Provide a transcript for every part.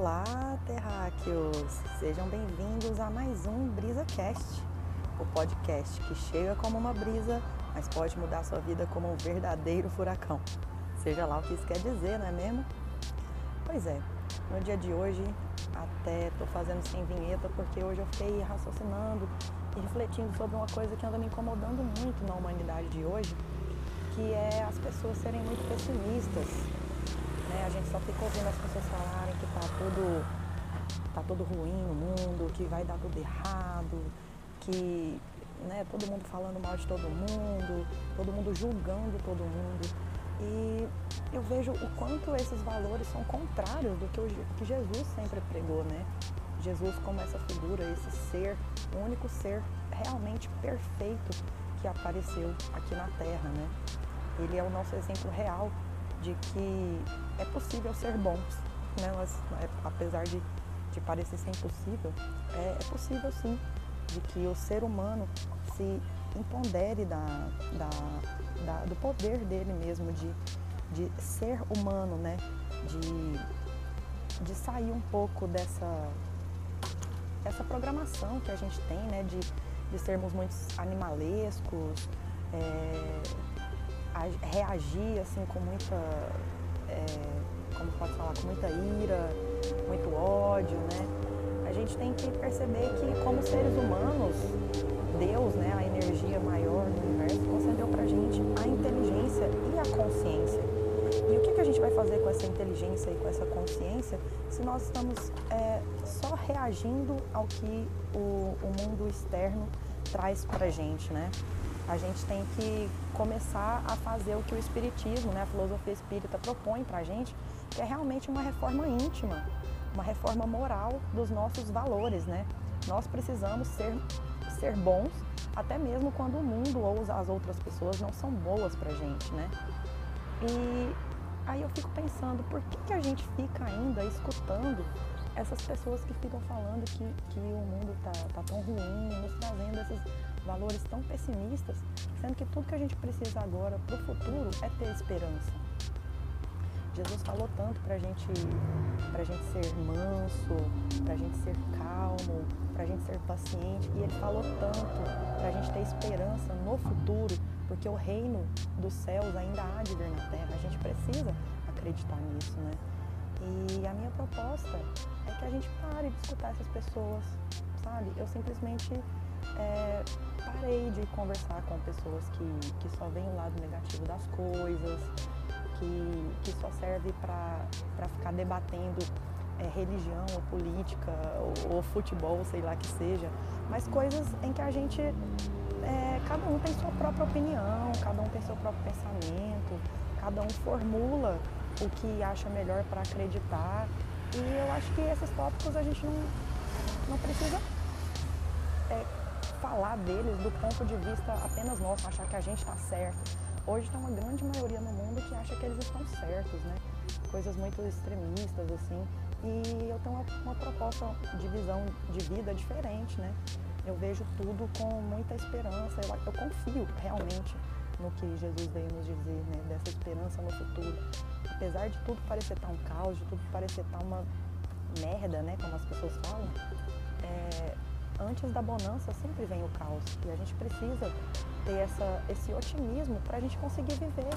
Olá, terráqueos! Sejam bem-vindos a mais um BrisaCast, o podcast que chega como uma brisa, mas pode mudar sua vida como um verdadeiro furacão. Seja lá o que isso quer dizer, não é mesmo? Pois é, no dia de hoje até estou fazendo sem vinheta porque hoje eu fiquei raciocinando e refletindo sobre uma coisa que anda me incomodando muito na humanidade de hoje, que é as pessoas serem muito pessimistas. Né? A gente só fica ouvindo as pessoas falarem que tá tudo, tá tudo ruim no mundo, que vai dar tudo errado, que né, todo mundo falando mal de todo mundo, todo mundo julgando todo mundo. E eu vejo o quanto esses valores são contrários do que, o, que Jesus sempre pregou, né? Jesus como essa figura, esse ser, o único ser realmente perfeito que apareceu aqui na Terra, né? Ele é o nosso exemplo real de que é possível ser bons, né? Mas, é, apesar de, de parecer ser impossível, é, é possível sim, de que o ser humano se empodere da, da, da, do poder dele mesmo, de, de ser humano, né? De, de sair um pouco dessa, essa programação que a gente tem, né? De, de sermos muito animalescos, é, reagir assim com muita, é, como pode falar, com muita ira, muito ódio, né? A gente tem que perceber que como seres humanos, Deus, né, a energia maior do universo, concedeu pra gente a inteligência e a consciência. E o que, que a gente vai fazer com essa inteligência e com essa consciência se nós estamos é, só reagindo ao que o, o mundo externo traz pra gente, né? A gente tem que começar a fazer o que o Espiritismo, né, a filosofia espírita propõe pra gente, que é realmente uma reforma íntima, uma reforma moral dos nossos valores, né? Nós precisamos ser ser bons, até mesmo quando o mundo ou as outras pessoas não são boas pra gente, né? E aí eu fico pensando, por que, que a gente fica ainda escutando essas pessoas que ficam falando que, que o mundo tá, tá tão ruim, nos trazendo esses valores tão pessimistas, sendo que tudo que a gente precisa agora para o futuro é ter esperança. Jesus falou tanto para gente, a gente ser manso, para a gente ser calmo, para a gente ser paciente. E ele falou tanto para a gente ter esperança no futuro, porque o reino dos céus ainda há de vir na terra. A gente precisa acreditar nisso, né? E a minha proposta é que a gente pare de escutar essas pessoas, sabe? Eu simplesmente é, parei de conversar com pessoas que, que só veem o lado negativo das coisas, que, que só serve para ficar debatendo é, religião ou política ou, ou, futebol, sei lá que seja, mas coisas em que a gente, é, cada um tem sua própria opinião, cada um tem seu próprio pensamento, cada um formula o que acha melhor para acreditar. E eu acho que esses tópicos a gente não, não precisa é, falar deles do ponto de vista apenas nosso, achar que a gente está certo Hoje tem uma grande maioria no mundo que acha que eles estão certos, né? Coisas muito extremistas, assim. E eu tenho uma, uma proposta de visão de vida diferente, né? Eu vejo tudo com muita esperança. Eu, eu confio realmente no que Jesus veio nos dizer, né? Dessa esperança no futuro. Apesar de tudo parecer estar um caos, de tudo parecer estar uma merda, né? Como as pessoas falam. Antes da bonança sempre vem o caos e a gente precisa ter essa, esse otimismo para a gente conseguir viver.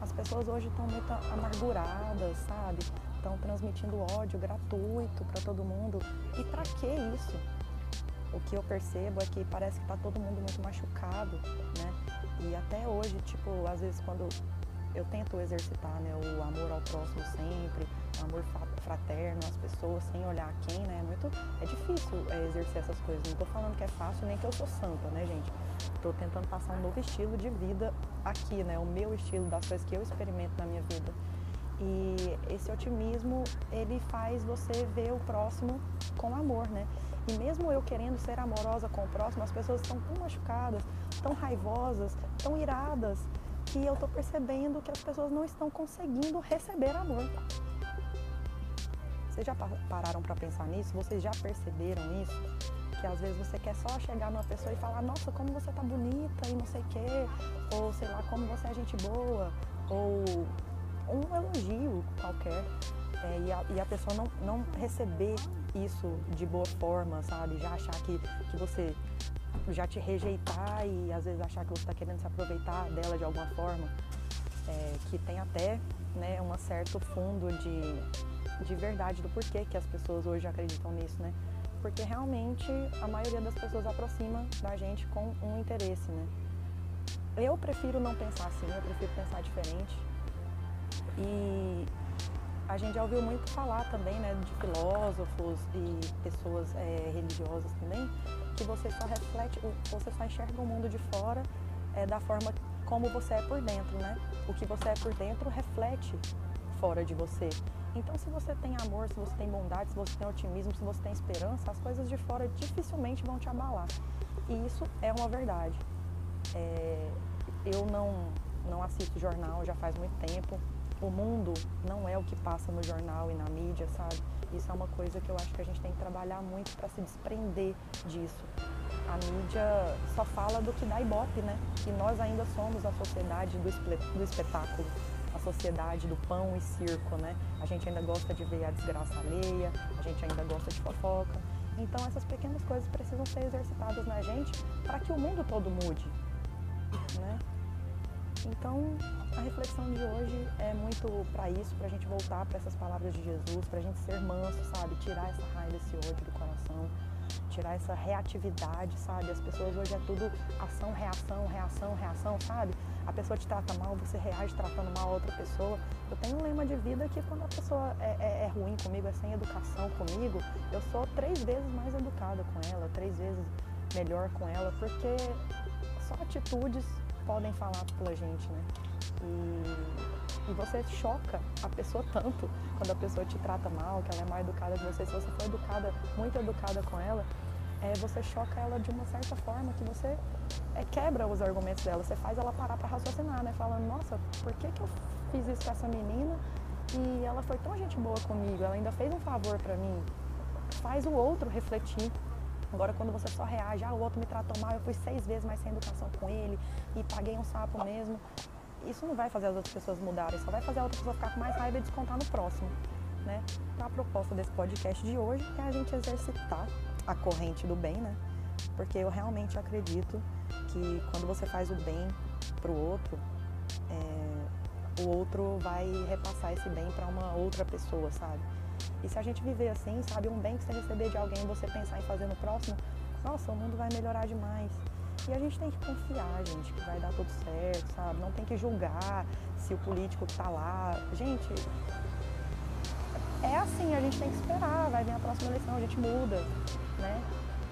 As pessoas hoje estão muito amarguradas, sabe? Estão transmitindo ódio gratuito para todo mundo. E para que isso? O que eu percebo é que parece que está todo mundo muito machucado, né? E até hoje, tipo, às vezes quando eu tento exercitar né, o amor ao próximo sempre, amor fraterno às pessoas, sem olhar quem, né? É, muito, é difícil é, exercer essas coisas. Não estou falando que é fácil, nem que eu sou santa, né, gente? Estou tentando passar um novo estilo de vida aqui, né? O meu estilo, das coisas que eu experimento na minha vida. E esse otimismo, ele faz você ver o próximo com amor, né? E mesmo eu querendo ser amorosa com o próximo, as pessoas estão tão machucadas, tão raivosas, tão iradas, que eu estou percebendo que as pessoas não estão conseguindo receber amor. Vocês já pararam para pensar nisso? Vocês já perceberam isso? Que às vezes você quer só chegar numa pessoa e falar, nossa, como você tá bonita e não sei o quê, ou sei lá, como você é gente boa, ou um elogio qualquer. É, e, a, e, a, pessoa não, não receber isso de boa forma, sabe? Já achar que, que você já te rejeitar e às vezes achar que você está querendo se aproveitar dela de alguma forma, é, que tem até né, um certo fundo de, de verdade do porquê que as pessoas hoje acreditam nisso, né? Porque realmente a maioria das pessoas aproxima da gente com um interesse, né? Eu prefiro não pensar assim, eu prefiro pensar diferente. E a gente já ouviu muito falar também, né, de filósofos e pessoas é, religiosas também, que você só reflete, você só enxerga o mundo de fora é, da forma como você é por dentro, né? O que você é por dentro reflete fora de você. Então, se você tem amor, se você tem bondade, se você tem otimismo, se você tem esperança, as coisas de fora dificilmente vão te abalar. E isso é uma verdade. É, eu não, não assisto jornal já faz muito tempo. O mundo não é o que passa no jornal e na mídia, sabe? Isso é uma coisa que eu acho que a gente tem que trabalhar muito para se desprender disso. A mídia só fala do que dá ibope, né? E nós ainda somos a sociedade do, espetáculo, sociedade do pão e circo, né? A gente ainda gosta de ver a desgraça alheia, a gente ainda gosta de fofoca. Então essas pequenas coisas precisam ser exercitadas na gente para que o mundo todo mude, né? Então, a reflexão de hoje é muito para isso, para a gente voltar para essas palavras de Jesus, para a gente ser manso, sabe? Tirar essa raiva, esse ódio do coração, tirar essa reatividade, sabe? As pessoas hoje é tudo ação, reação, reação, reação, sabe? A pessoa te trata mal, você reage tratando mal a outra pessoa. Eu tenho um lema de vida que quando a pessoa é, é, é ruim comigo, é sem educação comigo, eu sou três vezes mais educada com ela, três vezes melhor com ela, porque só atitudes podem falar pela gente, né? E, e você choca a pessoa tanto quando a pessoa te trata mal, que ela é mal educada que você. Se você for educada, muito educada com ela, é, você choca ela de uma certa forma que você é, quebra os argumentos dela, você faz ela parar para raciocinar, né? Falando, nossa, por que, que eu fiz isso com essa menina e ela foi tão gente boa comigo, ela ainda fez um favor para mim. Faz o outro refletir Agora, quando você só reage, ah, o outro me tratou mal, eu fui seis vezes mais sem educação com ele e paguei um sapo mesmo. Isso não vai fazer as outras pessoas mudarem, só vai fazer a outra pessoa ficar com mais raiva e descontar no próximo. Né? Então, a proposta desse podcast de hoje é a gente exercitar a corrente do bem, né? Porque eu realmente acredito que quando você faz o bem para o outro, é, o outro vai repassar esse bem para uma outra pessoa, sabe? E se a gente viver assim, sabe, um bem que você receber de alguém, você pensar em fazer no próximo, nossa, o mundo vai melhorar demais. E a gente tem que confiar, gente, que vai dar tudo certo, sabe? Não tem que julgar se o político tá lá. Gente, é assim, a gente tem que esperar, vai vir a próxima eleição, a gente muda, né?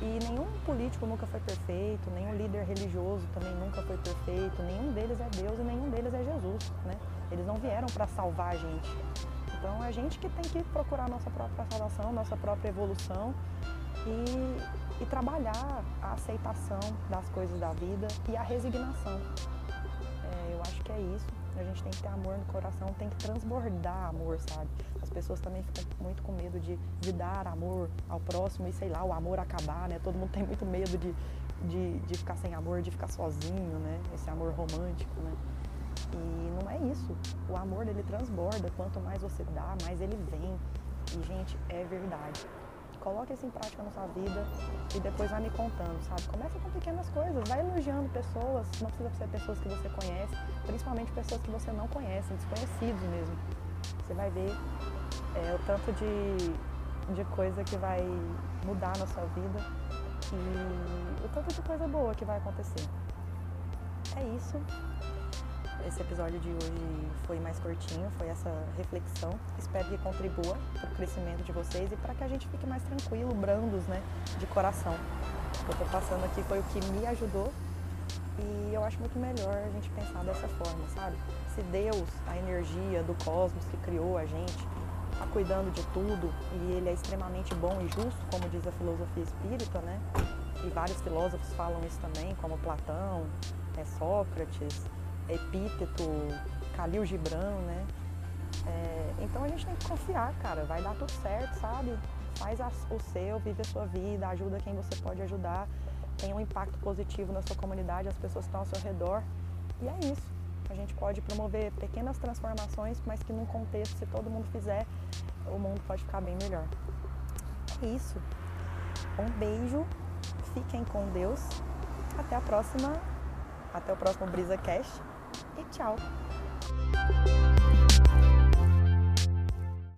E nenhum político nunca foi perfeito, nenhum líder religioso também nunca foi perfeito, nenhum deles é Deus e nenhum deles é Jesus, né? Eles não vieram para salvar a gente, então, é a gente que tem que procurar nossa própria salvação, nossa própria evolução e, e trabalhar a aceitação das coisas da vida e a resignação. É, eu acho que é isso. A gente tem que ter amor no coração, tem que transbordar amor, sabe? As pessoas também ficam muito com medo de, de dar amor ao próximo e, sei lá, o amor acabar, né? Todo mundo tem muito medo de, de, de ficar sem amor, de ficar sozinho, né? Esse amor romântico, né? E não é isso. O amor ele transborda. Quanto mais você dá, mais ele vem. E, gente, é verdade. Coloque isso em prática na sua vida e depois vai me contando, sabe? Começa com pequenas coisas, vai elogiando pessoas, não precisa ser pessoas que você conhece, principalmente pessoas que você não conhece, desconhecidos mesmo. Você vai ver é, o tanto de, de coisa que vai mudar na sua vida e o tanto de coisa boa que vai acontecer. É isso. Esse episódio de hoje foi mais curtinho, foi essa reflexão. Espero que contribua para o crescimento de vocês e para que a gente fique mais tranquilo, brandos, né, de coração. O que eu estou passando aqui foi o que me ajudou e eu acho muito melhor a gente pensar dessa forma, sabe? Se Deus, a energia do cosmos que criou a gente, está cuidando de tudo e ele é extremamente bom e justo, como diz a filosofia espírita, né? E vários filósofos falam isso também, como Platão, é, Sócrates, Epíteto, Khalil Gibran, né? É, então a gente tem que confiar, cara, vai dar tudo certo, sabe? Faz a, o seu, vive a sua vida, ajuda quem você pode ajudar, tem um impacto positivo na sua comunidade, as pessoas que estão ao seu redor. E é isso. A gente pode promover pequenas transformações, mas que num contexto, se todo mundo fizer, o mundo pode ficar bem melhor. É isso. Um beijo, fiquem com Deus. Até a próxima, até o próximo Brisa Cast e tchau.